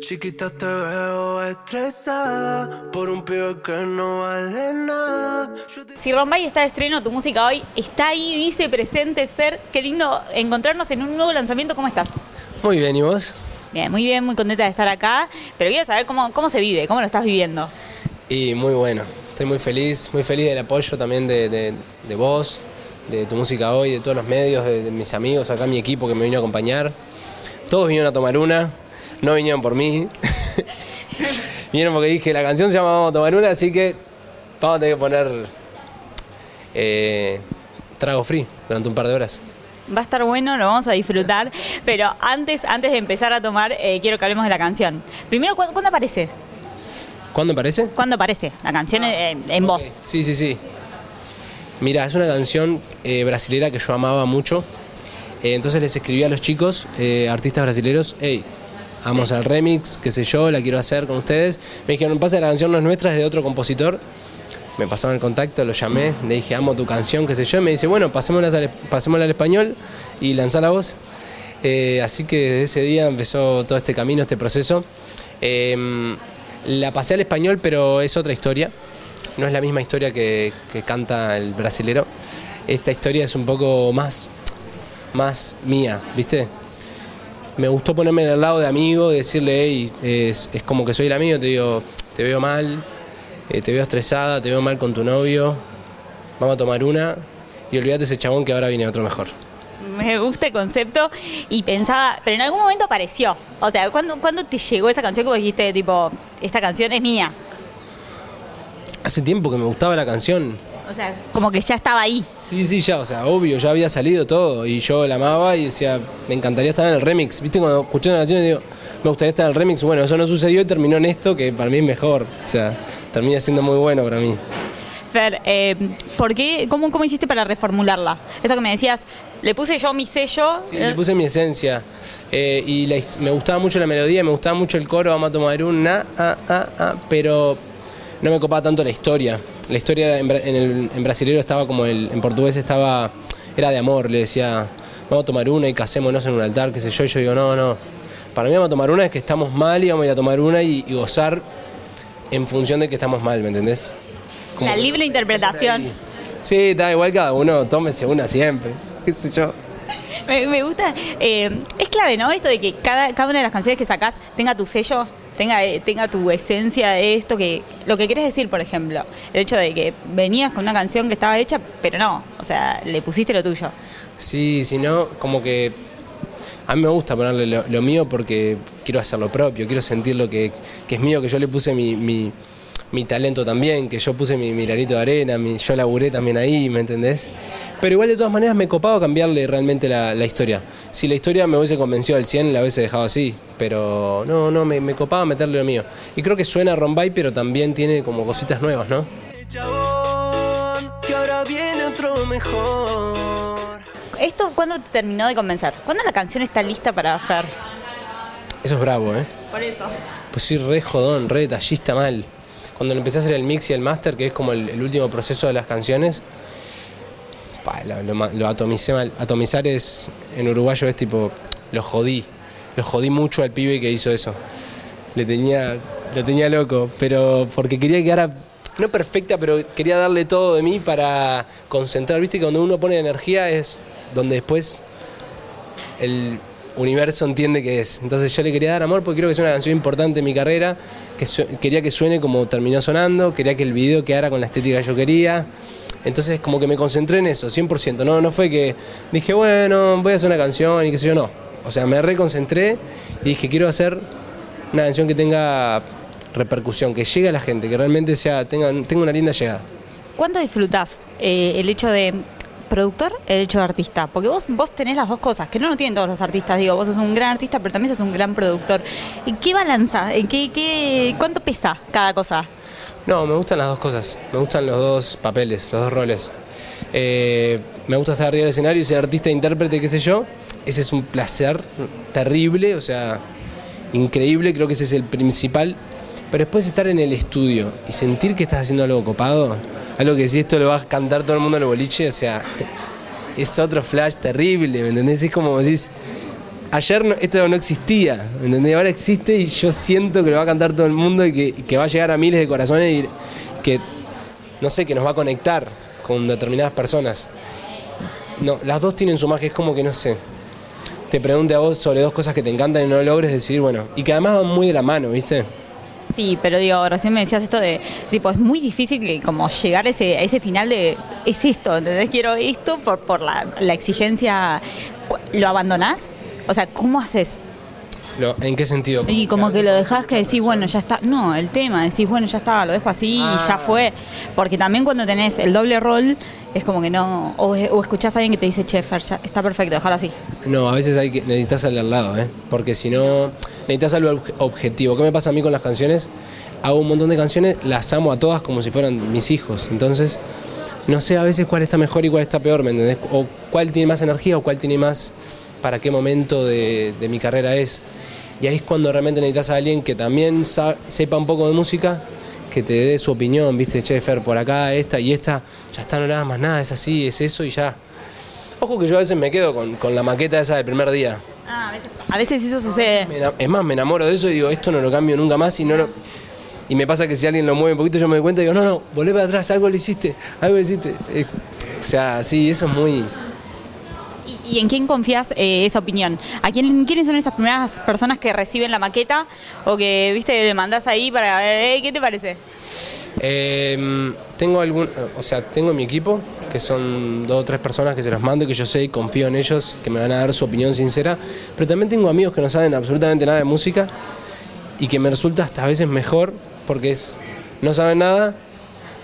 Chiquita te veo estresada por un pibe que no vale nada. Si Rombay está de estreno, tu música hoy está ahí, dice presente, Fer. Qué lindo encontrarnos en un nuevo lanzamiento. ¿Cómo estás? Muy bien, ¿y vos? Bien, muy bien, muy contenta de estar acá. Pero quiero saber cómo, cómo se vive, cómo lo estás viviendo. Y muy bueno. Estoy muy feliz, muy feliz del apoyo también de, de, de vos, de tu música hoy, de todos los medios, de, de mis amigos, acá mi equipo que me vino a acompañar. Todos vinieron a tomar una, no vinieron por mí. vinieron porque dije, la canción se llama Vamos a tomar una, así que vamos a tener que poner eh, trago free durante un par de horas. Va a estar bueno, lo vamos a disfrutar. Pero antes, antes de empezar a tomar, eh, quiero que hablemos de la canción. Primero, ¿cuándo, cuándo aparece? ¿Cuándo aparece? ¿Cuándo aparece la canción en, en voz? Sí, sí, sí. Mira, es una canción eh, brasilera que yo amaba mucho. Eh, entonces les escribí a los chicos, eh, artistas brasileros, hey, vamos al remix, qué sé yo, la quiero hacer con ustedes. Me dijeron, pasa la canción no es nuestra, es de otro compositor. Me pasaron el contacto, lo llamé, le dije, amo tu canción, qué sé yo. Y me dice, bueno, pasémosla al, pasémosla al español y lanzá la voz. Eh, así que desde ese día empezó todo este camino, este proceso. Eh, la pasé al español, pero es otra historia. No es la misma historia que, que canta el brasilero. Esta historia es un poco más, más mía, ¿viste? Me gustó ponerme en el lado de amigo, y decirle, hey, es, es como que soy el amigo, te digo, te veo mal, eh, te veo estresada, te veo mal con tu novio, vamos a tomar una y olvídate ese chabón que ahora viene otro mejor. Me gusta el concepto y pensaba, pero en algún momento apareció. O sea, ¿cuándo, ¿cuándo te llegó esa canción que vos dijiste, tipo, esta canción es mía? Hace tiempo que me gustaba la canción. O sea, como que ya estaba ahí. Sí, sí, ya, o sea, obvio, ya había salido todo y yo la amaba y decía, me encantaría estar en el remix. ¿Viste? Cuando escuché una canción y digo, me gustaría estar en el remix. Bueno, eso no sucedió y terminó en esto que para mí es mejor. O sea, termina siendo muy bueno para mí. Fer, eh, ¿por qué, cómo, ¿cómo hiciste para reformularla? Eso que me decías, le puse yo mi sello. Sí, eh, le puse mi esencia. Eh, y la me gustaba mucho la melodía, me gustaba mucho el coro, vamos a tomar una, ah, ah, ah, pero no me copaba tanto la historia. La historia en, en, el, en brasilero estaba como el, en portugués estaba, era de amor, le decía, vamos a tomar una y casémonos en un altar, qué sé yo, y yo digo, no, no. Para mí vamos a tomar una es que estamos mal y vamos a ir a tomar una y, y gozar en función de que estamos mal, ¿me entendés? Como La libre interpretación. Sí, da igual cada uno, tómese una siempre, qué sé yo. Me, me gusta. eh, es clave, ¿no? Esto de que cada, cada una de las canciones que sacás tenga tu sello, tenga, tenga tu esencia de esto, que lo que querés decir, por ejemplo. El hecho de que venías con una canción que estaba hecha, pero no. O sea, le pusiste lo tuyo. Sí, si no, como que a mí me gusta ponerle lo, mío porque quiero hacer lo propio, quiero sentir lo que, que es mío, que yo le puse mi, mi talento también, que yo puse mi, mi de arena, mi- yo laburé también ahí, ¿me entendés? Pero igual de todas maneras me copaba cambiarle realmente la, la historia. Si la historia me hubiese convencido al 100, la hubiese dejado así, pero no, no, me, me copaba meterle lo mío. Y creo que suena a Rombay, pero también tiene como cositas nuevas, ¿no? Chabón, que ahora viene otro mejor. ¿Esto cuándo te terminó de convencer? ¿Cuándo la canción está lista para Fer? Eso es bravo, ¿eh? Por eso. Pues soy re jodón, re detallista mal. Cuando empecé a hacer el mix y el master, que es como el, último proceso de las canciones, lo atomicé mal. Atomizar es, en uruguayo es tipo, lo jodí. Lo jodí mucho al pibe que hizo eso. Le tenía, lo tenía loco, pero porque quería quedar, no perfecta, pero quería darle todo de mí para concentrar. Viste que cuando uno pone energía es donde después el universo entiende que es. Entonces yo le quería dar amor porque creo que es una canción importante en mi carrera, quería que suene como terminó sonando, quería que el video quedara con la estética que yo quería. Entonces como que me concentré en eso, 100%. No, no fue que dije, bueno, voy a hacer una canción y qué sé yo, no. O sea, me reconcentré y dije, quiero hacer una canción que tenga repercusión, que llegue a la gente, que realmente sea, tenga, tenga una linda llegada. ¿Cuánto disfrutás eh, el hecho de productor, el hecho de artista? Porque vos, vos tenés las dos cosas, que no lo tienen todos los artistas. Digo, vos sos un gran artista, pero también sos un gran productor. ¿En qué balanza? ¿En qué, qué, ¿Cuánto pesa cada cosa? No, me gustan las dos cosas. Me gustan los dos papeles, los dos roles. Eh, me gusta estar arriba del escenario y ser artista, intérprete, qué sé yo. Ese es un placer terrible, o sea, increíble, creo que ese es el principal. Pero después estar en el estudio y sentir que estás haciendo algo copado, algo que si esto lo va a cantar todo el mundo en el boliche, o sea, es otro flash terrible, ¿me entendés? Es como decís, ayer esto no existía, ¿me entendés? Ahora existe y yo siento que lo va a cantar todo el mundo y que, que va a llegar a miles de corazones y que, no sé, que nos va a conectar con determinadas personas. No, las dos tienen su magia, es como que no sé. Te pregunte a vos sobre dos cosas que te encantan y no logres decidir, bueno, y que además van muy de la mano, ¿viste? Sí, pero digo, recién me decías esto de, tipo, es muy difícil que como llegar a ese, a ese final de, es esto, ¿entendés? Quiero esto por, por la, la exigencia. ¿Lo abandonás? O sea, ¿cómo haces? Lo- ¿En qué sentido? Y como que lo dejás que decís, bueno, ya está. No, el tema, decís, bueno, ya está, lo dejo así y ya fue. Porque también cuando tenés el doble rol, es como que no. O, o escuchás a alguien que te dice, che, Fer, ya está perfecto, déjalo así. No, a veces hay que, necesitas al de al lado, ¿eh? Porque si no, necesitas algo obje- objetivo. ¿Qué me pasa a mí con las canciones? Hago un montón de canciones, las amo a todas como si fueran mis hijos. Entonces, no sé a veces cuál está mejor y cuál está peor, ¿me entendés? O cuál tiene más energía o cuál tiene más para qué momento de, de mi carrera es. Y ahí es cuando realmente necesitas a alguien que también sa- sepa un poco de música, que te dé su opinión, ¿viste? Che, Fer, por acá, esta y esta, ya está, no hagas más nada, es así, es eso y ya. Ojo que yo a veces me quedo con, con la maqueta esa del primer día. Ah, a veces, a veces eso sucede. Me Es más, me enamoro de eso y digo, esto no lo cambio nunca más y no lo... Y me pasa que si alguien lo mueve un poquito yo me doy cuenta y digo, no, no, volvé para atrás, algo le hiciste, algo le hiciste. Eh, o sea, sí, eso es muy... ¿Y, en quién confías eh, esa opinión? ¿A quién, quiénes son esas primeras personas que reciben la maqueta o que, viste, le mandás ahí para ver, eh, ¿qué te parece? Eh, tengo algún, o sea, tengo mi equipo, que son dos o tres personas que se los mando y que yo sé y confío en ellos, que me van a dar su opinión sincera, pero también tengo amigos que no saben absolutamente nada de música y que me resulta hasta a veces mejor porque es, no saben nada,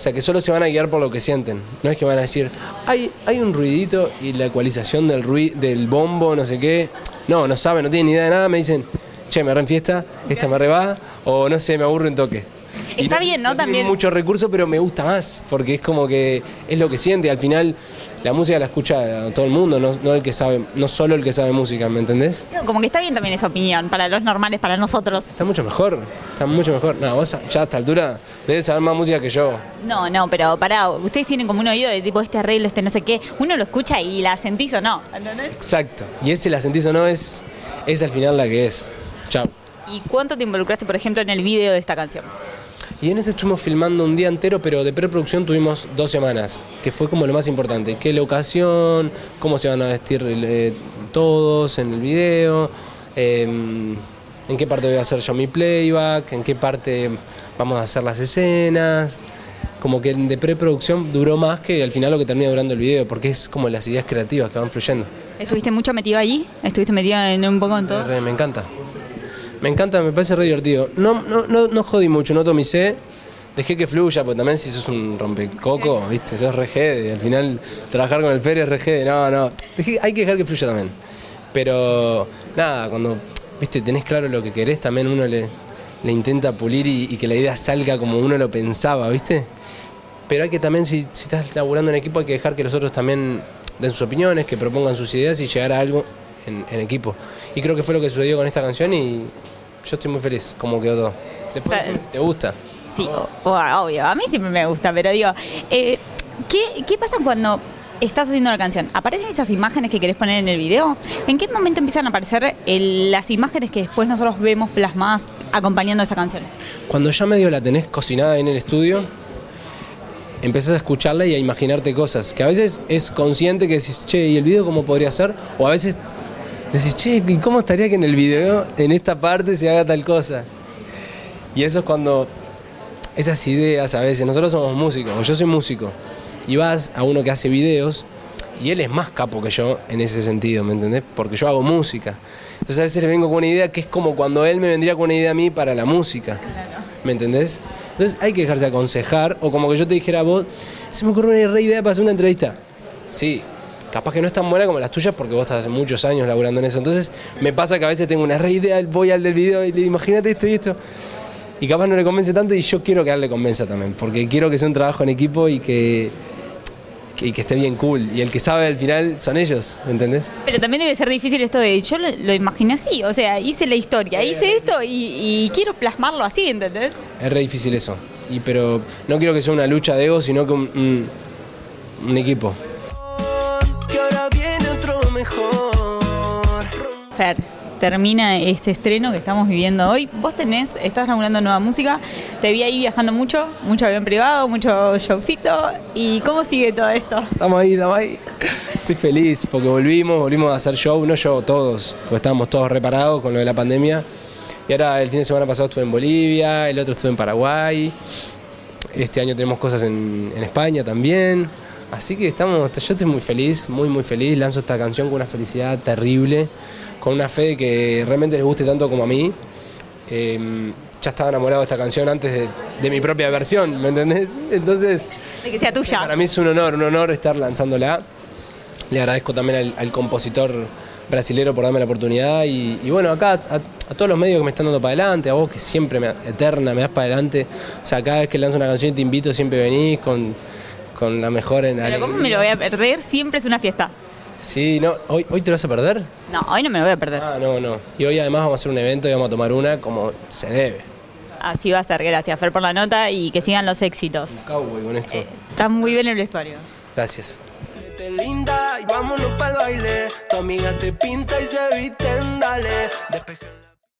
o sea, que solo se van a guiar por lo que sienten. No es que van a decir, hay, hay un ruidito y la ecualización del, rui- del bombo, no sé qué. No, no saben, no tienen ni idea de nada, me dicen, che, me re fiesta, esta me re va, o no sé, me aburro en toque. Está bien, ¿no? tienen También- muchos recursos, pero me gusta más, porque es como que es lo que siente. Al final, la música la escucha todo el mundo, no, no el que sabe, no solo el que sabe música, ¿me entendés? No, Como que está bien también esa opinión para los normales, para nosotros. Está mucho mejor, está mucho mejor. No, vos ya a esta altura debes saber más música que yo. No, no, pero pará, ustedes tienen como un oído de tipo este arreglo, este no sé qué. Uno lo escucha y la sentís o no, ¿entendés? Exacto. Y ese la sentís o no es, es al final la que es. Chao. ¿Y cuánto te involucraste, por ejemplo, en el video de esta canción? Y en este estuvimos filmando un día entero, pero de preproducción tuvimos dos semanas, que fue como lo más importante. ¿Qué locación? ¿Cómo se van a vestir eh, todos en el video? eh, ¿En qué parte voy a hacer yo mi playback? ¿En qué parte vamos a hacer las escenas? Como que de preproducción duró más que al final lo que termina durando el video, porque es como las ideas creativas que van fluyendo. ¿Estuviste mucho metido allí? ¿Estuviste metido en un poco en todo? Me encanta. Me encanta, me parece re divertido. No, no, no, no jodí mucho, no tomicé. Dejé que fluya, porque también si sos un rompecoco, viste, sos re jede. Al final, trabajar con el Feria es re jede. No, no. Dejé- hay que dejar que fluya también. Pero, nada, cuando, viste, tenés claro lo que querés, también uno le, le intenta pulir y, y que la idea salga como uno lo pensaba, viste. Pero hay que también, si, si estás laburando en equipo, hay que dejar que los otros también den sus opiniones, que propongan sus ideas y llegar a algo en, en equipo. Y creo que fue lo que sucedió con esta canción y yo estoy muy feliz como quedó todo. Después si te gusta. Sí, o- o- obvio, a mí siempre me gusta, pero digo, eh, ¿qué, ¿qué pasa cuando estás haciendo la canción? ¿Aparecen esas imágenes que querés poner en el video? ¿En qué momento empiezan a aparecer el- las imágenes que después nosotros vemos plasmadas acompañando esa canción? Cuando ya medio la tenés cocinada en el estudio, empezás a escucharla y a imaginarte cosas. Que a veces es consciente que decís, che, ¿y el video cómo podría ser? O a veces decís, che, ¿y cómo estaría que en el video, en esta parte, se haga tal cosa? Y eso es cuando esas ideas a veces, nosotros somos músicos, o yo soy músico, y vas a uno que hace videos, y él es más capo que yo en ese sentido, ¿me entendés? Porque yo hago música. Entonces a veces le vengo con una idea que es como cuando él me vendría con una idea a mí para la música. ¿Me entendés? Entonces hay que dejarse aconsejar, o como que yo te dijera a vos, se me ocurrió una re idea para hacer una entrevista. Sí, capaz que no es tan buena como las tuyas porque vos estás hace muchos años laburando en eso. Entonces me pasa que a veces tengo una re idea, voy al del video y le digo, imagínate esto y esto. Y capaz no le convence tanto y yo quiero que a él le convenza también, porque quiero que sea un trabajo en equipo y que, y que esté bien cool. Y el que sabe al final son ellos, ¿me entendés? Pero también debe ser difícil esto de, yo lo, lo imaginé así, o sea, hice la historia, hice esto y, y quiero plasmarlo así, ¿entendés? Es re difícil eso. Y, pero no quiero que sea una lucha de ego, sino que un, un- un equipo. Fer, termina este estreno que estamos viviendo hoy. Vos tenés, estás laburando nueva música, te vi ahí viajando mucho, mucho avión privado, mucho showcito. ¿Y cómo sigue todo esto? Estamos ahí, estamos ahí. Estoy feliz porque volvimos, volvimos a hacer show, no yo, todos, porque estábamos todos reparados con lo de la pandemia. Y ahora el fin de semana pasado estuve en Bolivia, el otro estuve en Paraguay. Este año tenemos cosas en, en España también. Así que estamos, yo estoy muy feliz, muy muy feliz. Lanzo esta canción con una felicidad terrible con una fe de que realmente les guste tanto como a mí. Em, ya estaba enamorado de esta canción antes de, mi propia versión, ¿me entendés? Entonces, de que sea tuya. Para mí es un honor, un honor estar lanzándola. Le agradezco también al, compositor brasilero por darme la oportunidad y, bueno, acá a, todos los medios que me están dando para adelante, a vos que siempre me eterna me das para adelante. O sea, cada vez que lanzo una canción y te invito siempre venís con, con la mejor en Pero ¿cómo me lo voy a perder? Siempre es una fiesta. Sí, no, ¿hoy, ¿hoy te lo vas a perder? No, hoy no me lo voy a perder. Ah, no, no. Y hoy además vamos a hacer un evento y vamos a tomar una como se debe. Así va a ser, gracias Fer por la nota y que sigan los éxitos. cowboy con esto. Eh, está muy bien el vestuario. Gracias. linda y vámonos para el baile. Tu amiga te pinta y se visten, dale.